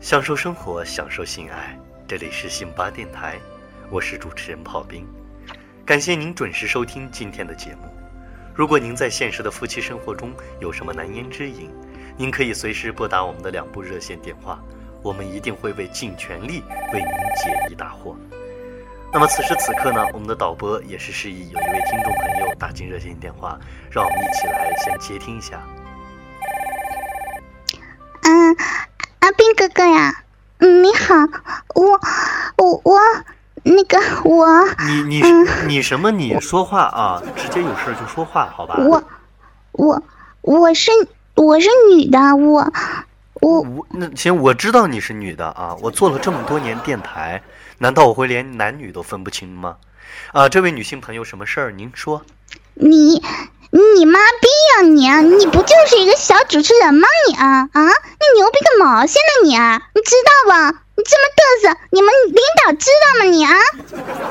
享受生活，享受性爱，这里是信八电台，我是主持人炮兵，感谢您准时收听今天的节目。如果您在现实的夫妻生活中有什么难言之隐，您可以随时拨打我们的两部热线电话，我们一定会为尽全力为您解疑答惑。那么此时此刻呢，我们的导播也是示意有一位听众朋友打进热线电话，让我们一起来先接听一下。你好，我我我那个我你你嗯你什么？你说话啊，直接有事就说话，好吧？我我我是我是女的，我我我那行，我知道你是女的啊，我做了这么多年电台，难道我会连男女都分不清吗？啊，这位女性朋友，什么事儿？您说。你你妈逼呀、你啊！你不就是一个小主持人吗你啊啊！你牛逼个毛线呢你啊！你知道吧？你这么嘚瑟，你们领导知道吗你啊？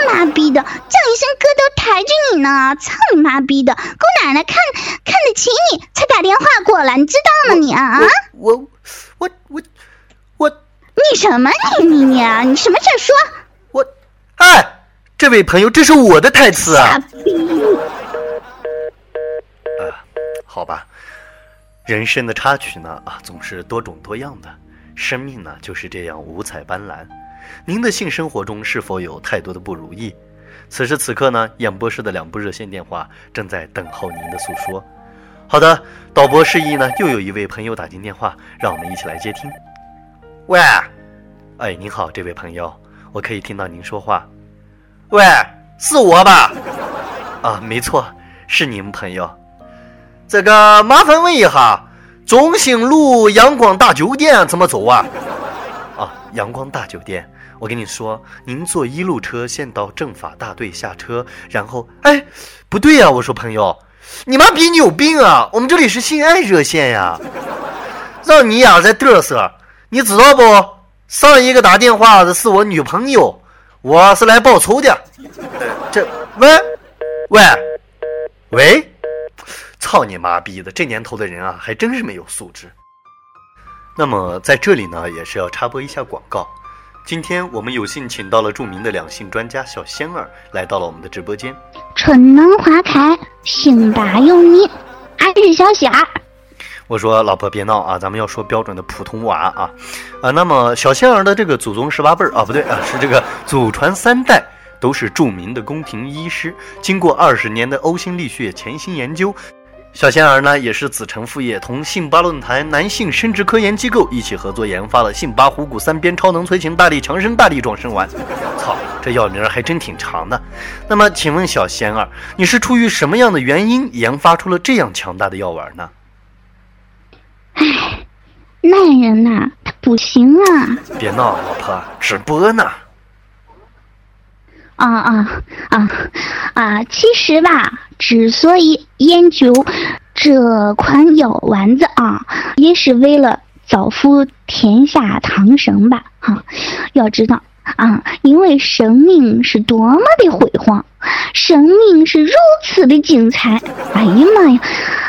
妈逼的，叫一声哥都抬举你呢！操你妈逼的，姑奶奶看看得起你才打电话过来，你知道吗你啊啊！我我我我你什么你你你啊！你什么事说？我，哎，这位朋友，这是我的台词啊傻。逼！好吧，人生的插曲呢啊，总是多种多样的，生命呢就是这样五彩斑斓。您的性生活中是否有太多的不如意？此时此刻呢，演播室的两部热线电话正在等候您的诉说。好的，导播示意呢，又有一位朋友打进电话，让我们一起来接听。喂，哎，您好，这位朋友，我可以听到您说话。喂，是我吧？啊，没错，是您朋友。这个麻烦问一下，中兴路阳光大酒店怎么走啊？啊，阳光大酒店，我跟你说，您坐一路车先到政法大队下车，然后，哎，不对呀、我说朋友，你妈逼你有病啊！我们这里是性爱热线呀，让你呀在嘚瑟，你知道不？上一个打电话的是我女朋友，我是来报仇的。这喂喂喂。操你妈逼的！这年头的人啊，还真是没有素质。那么在这里呢，也是要插播一下广告。今天我们有幸请到了著名的两性专家小仙儿来到了我们的直播间。春暖花开，性大有你，俺是小仙儿。我说老婆别闹啊，咱们要说标准的普通娃啊啊。那么小仙儿的这个祖宗十八辈儿啊，不对啊，是这个祖传三代都是著名的宫廷医师，经过二十年的呕心沥血潜心研究。小仙儿呢，也是子承父业，同信巴论坛男性生殖科研机构一起合作研发了信巴虎骨三边超能催情大力强身大力壮身丸。操，这药名儿还真挺长的。那么，请问小仙儿，你是出于什么样的原因研发出了这样强大的药丸呢？男人呐、他不行啊！别闹，老婆，直播呢。啊啊啊啊！其实吧，之所以研究这款药丸子啊，也是为了造福天下苍生吧。哈、要知道啊，因为生命是多么的辉煌，生命是如此的精彩。哎呀妈呀！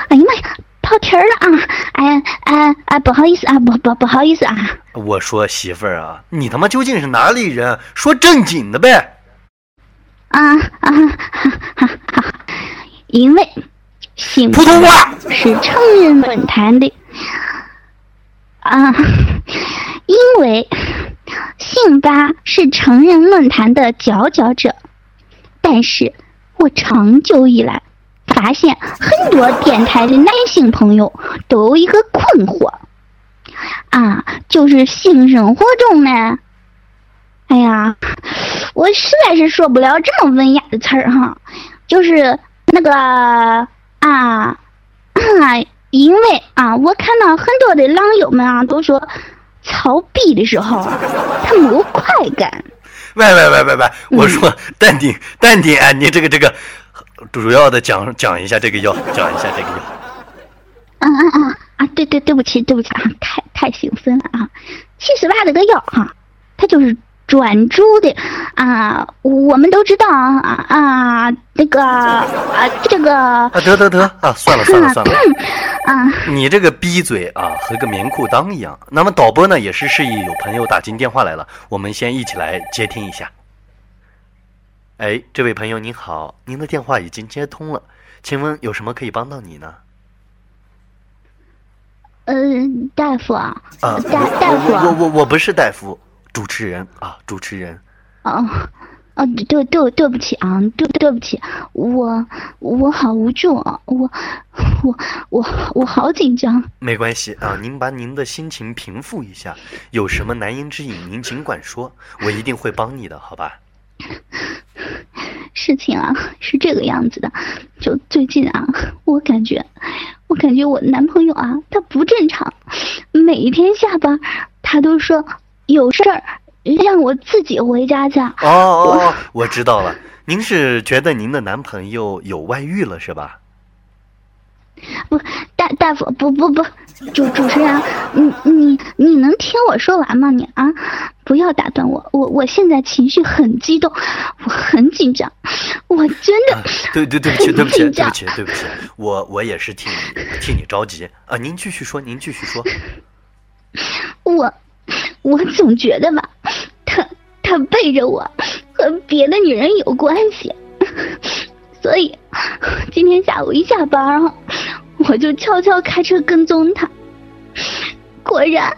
哎呀妈呀！跑题儿了啊！哎哎哎，不好意思啊，不不不好意思啊。我说媳妇儿啊，你他妈究竟是哪里人？说正经的呗。啊啊哈哈！因为性普通话。是成人论坛的啊，因为性吧是成人论坛的佼佼者，但是我长久以来发现很多电台的男性朋友都有一个困惑啊，就是性生活中呢。哎呀，我实在是说不了这么文雅的词儿哈，就是那个啊 啊，因为啊，我看到很多的狼友们啊都说，操逼的时候啊，他没有快感。喂喂喂喂喂，我说淡定淡定啊，你这个这个，主要的讲讲一下这个药，讲一下这个药。嗯嗯嗯啊！对对，对不起对不起啊，太太兴奋了啊！其实吧，这个药哈、它就是转租的啊，我们都知道啊啊，那个啊，这个啊，得得得啊，算了算了算了，啊，你这个逼嘴啊，和个棉裤裆一样。那么导播呢，也是示意有朋友打进电话来了，我们先一起来接听一下。哎，这位朋友您好，您的电话已经接通了，请问有什么可以帮到你呢？嗯，大夫啊，啊，大大夫我我我不是大夫，主持人啊，主持人。哦，哦，对对对不起啊，对对不起，我我好无助啊，我我我我好紧张。没关系啊，您把您的心情平复一下，有什么难言之隐，您尽管说，我一定会帮你的，好吧？事情啊是这个样子的，就最近啊，我感觉，我感觉我男朋友啊，他不正常，每一天下班，他都说有事儿让我自己回家去。哦哦哦，我知道了，您是觉得您的男朋友有外遇了是吧？不，大大夫，不不不，主主持人，你你你能听我说完吗？你啊，不要打断我，我我现在情绪很激动，我很紧张，我真的啊，对对对不起，对不起，对不起，对不起，我我也是替你替你着急啊！您继续说，您继续说。我我总觉得吧，他他背着我和别的女人有关系，所以今天下午一下班啊，我就悄悄开车跟踪他。果然，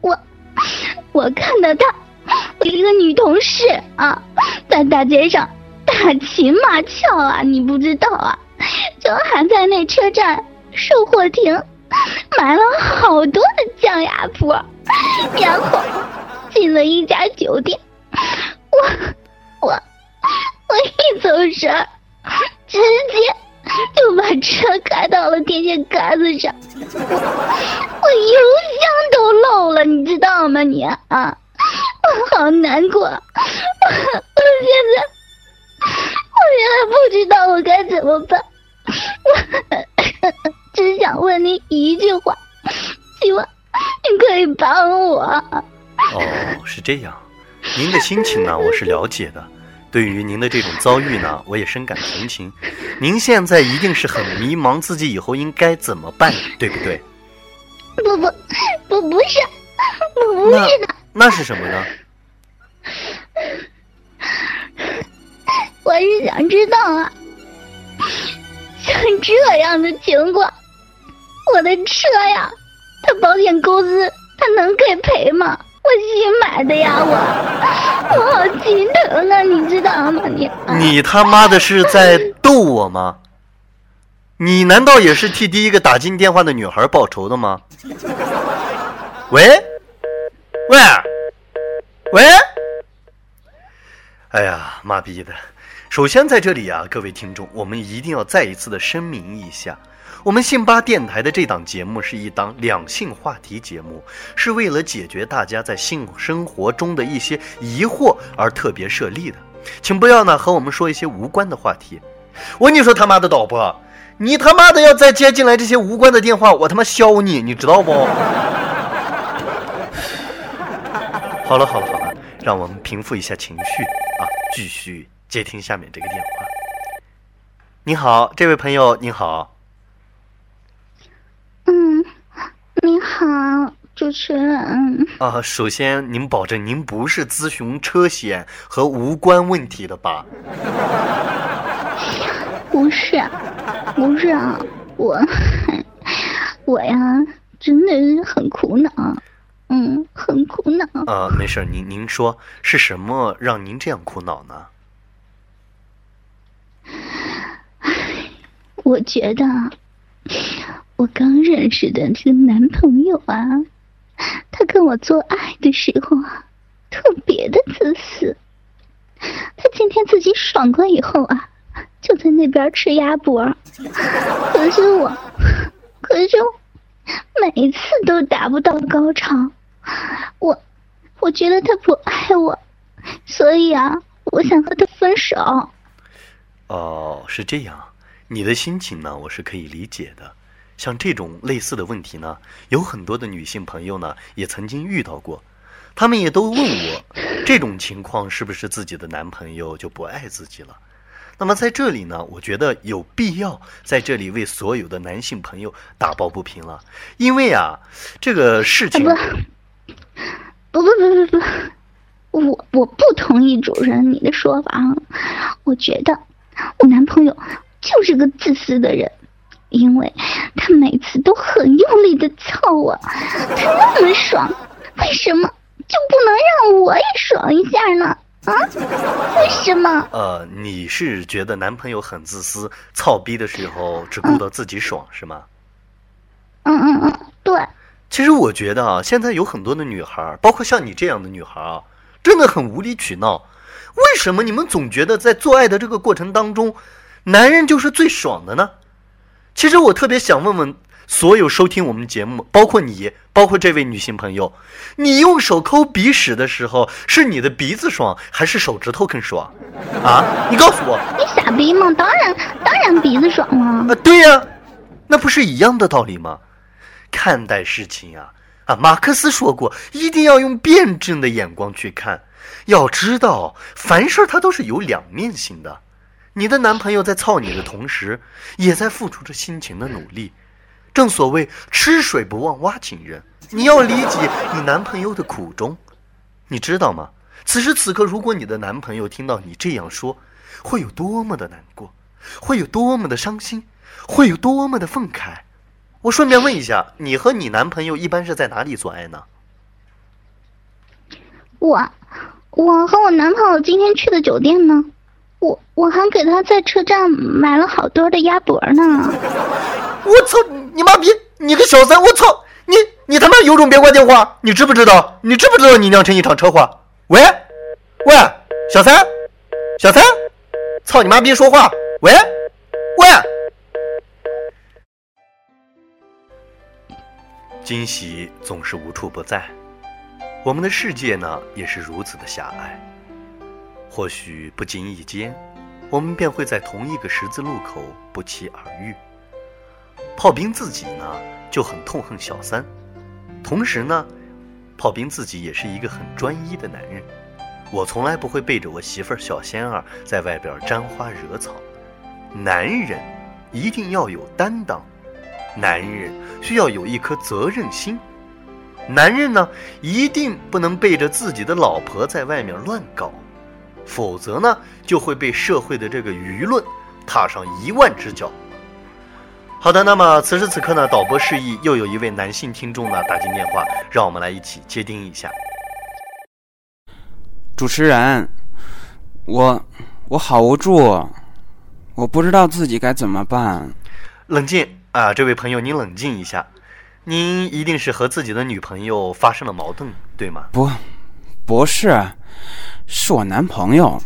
我我看到他一个女同事啊，在大街上打情骂俏啊，你不知道啊，就还在那车站售货亭买了好多的降压坡，然后进了一家酒店。我我我一走神，直接就把车开到了电线杆子上，我我油箱都漏了，你知道吗你啊？我好难过，我我现在我现在不知道我该怎么办，我只想问您一句话，希望您可以帮我。哦，是这样，您的心情呢，我是了解的。对于您的这种遭遇呢，我也深感同情。您现在一定是很迷茫，自己以后应该怎么办，对不对？不不不不是，不那是的，那是什么呢？我是想知道啊，像这样的情况，我的车呀，他保险公司他能给赔吗？我新买的呀，我 我好心疼啊，你知道吗？你你他妈的是在逗我吗？你难道也是替第一个打进电话的女孩报仇的吗？喂，喂，喂！哎呀，妈逼的！首先在这里啊，各位听众，我们一定要再一次的声明一下，我们信巴电台的这档节目是一档两性话题节目，是为了解决大家在性生活中的一些疑惑而特别设立的，请不要呢和我们说一些无关的话题。我跟你说他妈的导播，你他妈的要再接进来这些无关的电话，我他妈削你，你知道不？好了好了好了，让我们平复一下情绪啊，继续接听下面这个电话。你好，这位朋友，你好。嗯，你好，主持人。啊，首先您保证您不是咨询车险和无关问题的吧？不是，不是啊，我我呀，真的是很苦恼，嗯，很苦恼。啊，没事，您您说是什么让您这样苦恼呢？我觉得我刚认识的这个男朋友啊，他跟我做爱的时候啊，特别的自私。他今天自己爽过以后啊，就在那边吃鸭脖。可是我，可是我每次都达不到高潮。我，我觉得他不爱我，所以啊，我想和他分手。哦，是这样，你的心情呢，我是可以理解的。像这种类似的问题呢，有很多的女性朋友呢也曾经遇到过。她们也都问我，这种情况是不是自己的男朋友就不爱自己了？那么在这里呢，我觉得有必要在这里为所有的男性朋友打抱不平了，因为啊，这个事情，不不不不不，我我不同意主人你的说法，我觉得我男朋友就是个自私的人，因为他每次都很用力的操我，他那么爽，为什么就不能让我也爽一下呢？啊？为什么？呃，你是觉得男朋友很自私，操逼的时候只顾到自己爽是吗？嗯嗯嗯，对。其实我觉得啊，现在有很多的女孩，包括像你这样的女孩啊，真的很无理取闹。为什么你们总觉得在做爱的这个过程当中，男人就是最爽的呢？其实我特别想问问。所有收听我们节目，包括你，包括这位女性朋友，你用手抠鼻屎的时候，是你的鼻子爽，还是手指头更爽？啊，你告诉我。你傻逼吗？当然，当然鼻子爽了。啊，对呀，那不是一样的道理吗？看待事情啊，啊，马克思说过，一定要用辩证的眼光去看。要知道，凡事它都是有两面性的。你的男朋友在操你的同时，也在付出着辛勤的努力。正所谓吃水不忘挖井人，你要理解你男朋友的苦衷，你知道吗？此时此刻，如果你的男朋友听到你这样说，会有多么的难过，会有多么的伤心，会有多么的愤慨。我顺便问一下，你和你男朋友一般是在哪里做爱呢？我，我和我男朋友今天去的酒店呢，我我还给他在车站买了好多的鸭脖呢。我操你妈逼！你个小三！我操你！你他妈有种别挂电话！你知不知道？你知不知道你酿成一场车祸？喂，喂，小三，小三，操你妈逼！说话！喂，喂。惊喜总是无处不在，我们的世界呢也是如此的狭隘。或许不经意间，我们便会在同一个十字路口不期而遇。炮兵自己呢就很痛恨小三，同时呢，炮兵自己也是一个很专一的男人。我从来不会背着我媳妇儿小仙儿在外边沾花惹草。男人一定要有担当，男人需要有一颗责任心。男人呢一定不能背着自己的老婆在外面乱搞，否则呢就会被社会的这个舆论踏上一万只脚。好的，那么此时此刻呢，导播示意又有一位男性听众呢打进电话，让我们来一起接听一下。主持人，我我好无助，我不知道自己该怎么办。冷静啊，这位朋友，您冷静一下，您一定是和自己的女朋友发生了矛盾，对吗？不，不是，是我男朋友，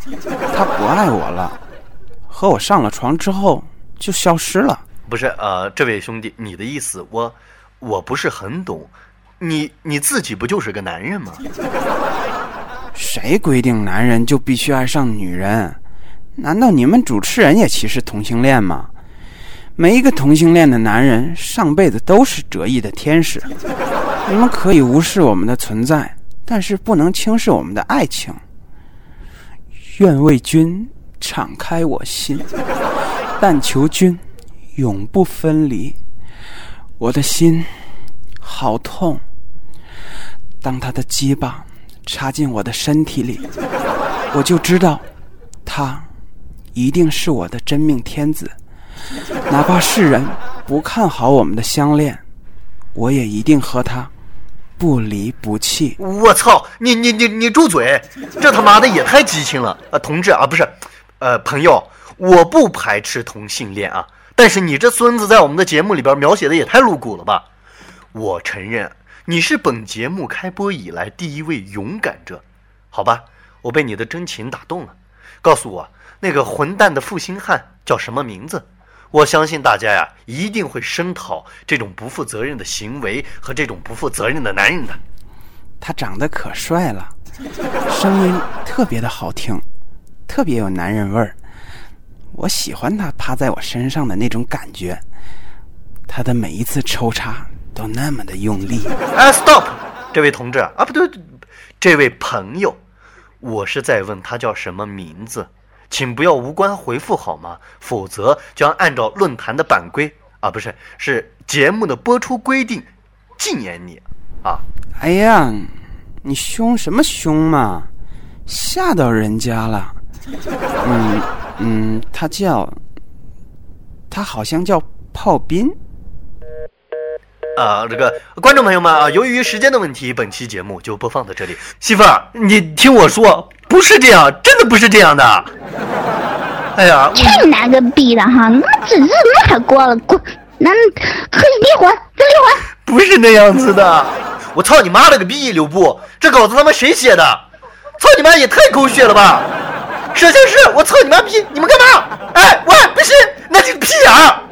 他不爱我了，和我上了床之后就消失了。不是，呃，这位兄弟，你的意思我，我不是很懂。你你自己不就是个男人吗？谁规定男人就必须爱上女人？难道你们主持人也歧视同性恋吗？每一个同性恋的男人上辈子都是折翼的天使。你们可以无视我们的存在，但是不能轻视我们的爱情。愿为君敞开我心，但求君。永不分离，我的心好痛。当他的鸡巴插进我的身体里，我就知道，他一定是我的真命天子。哪怕世人不看好我们的相恋，我也一定和他不离不弃。我操！你你你你住嘴！这他妈的也太激情了啊！同志啊，不是，呃，朋友，我不排斥同性恋啊。但是你这孙子在我们的节目里边描写的也太露骨了吧！我承认你是本节目开播以来第一位勇敢者，好吧，我被你的真情打动了。告诉我那个混蛋的负心汉叫什么名字？我相信大家呀一定会声讨这种不负责任的行为和这种不负责任的男人的。他长得可帅了，声音特别的好听，特别有男人味儿。我喜欢他趴在我身上的那种感觉，他的每一次抽插都那么的用力。哎，stop，这位同志啊，不对，这位朋友，我是在问他叫什么名字，请不要无关回复好吗？否则将按照论坛的版规啊，不是是节目的播出规定，禁言你啊！哎呀，你凶什么凶嘛？吓到人家了。嗯嗯，他叫，他好像叫炮兵。啊，这个观众朋友们啊，由于时间的问题，本期节目就播放到这里。媳妇儿，你听我说，不是这样，真的不是这样的。哎呀，去你奶个逼的哈！那真是那还过了过，那可以离婚，就离婚。不是那样子的。我操你妈了个逼！刘布，这稿子他妈谁写的？操你妈也太狗血了吧！摄像师，我操你妈逼！你们干嘛？哎，喂，不行，那就屁啊！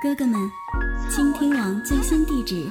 哥哥们，倾听网最新地址，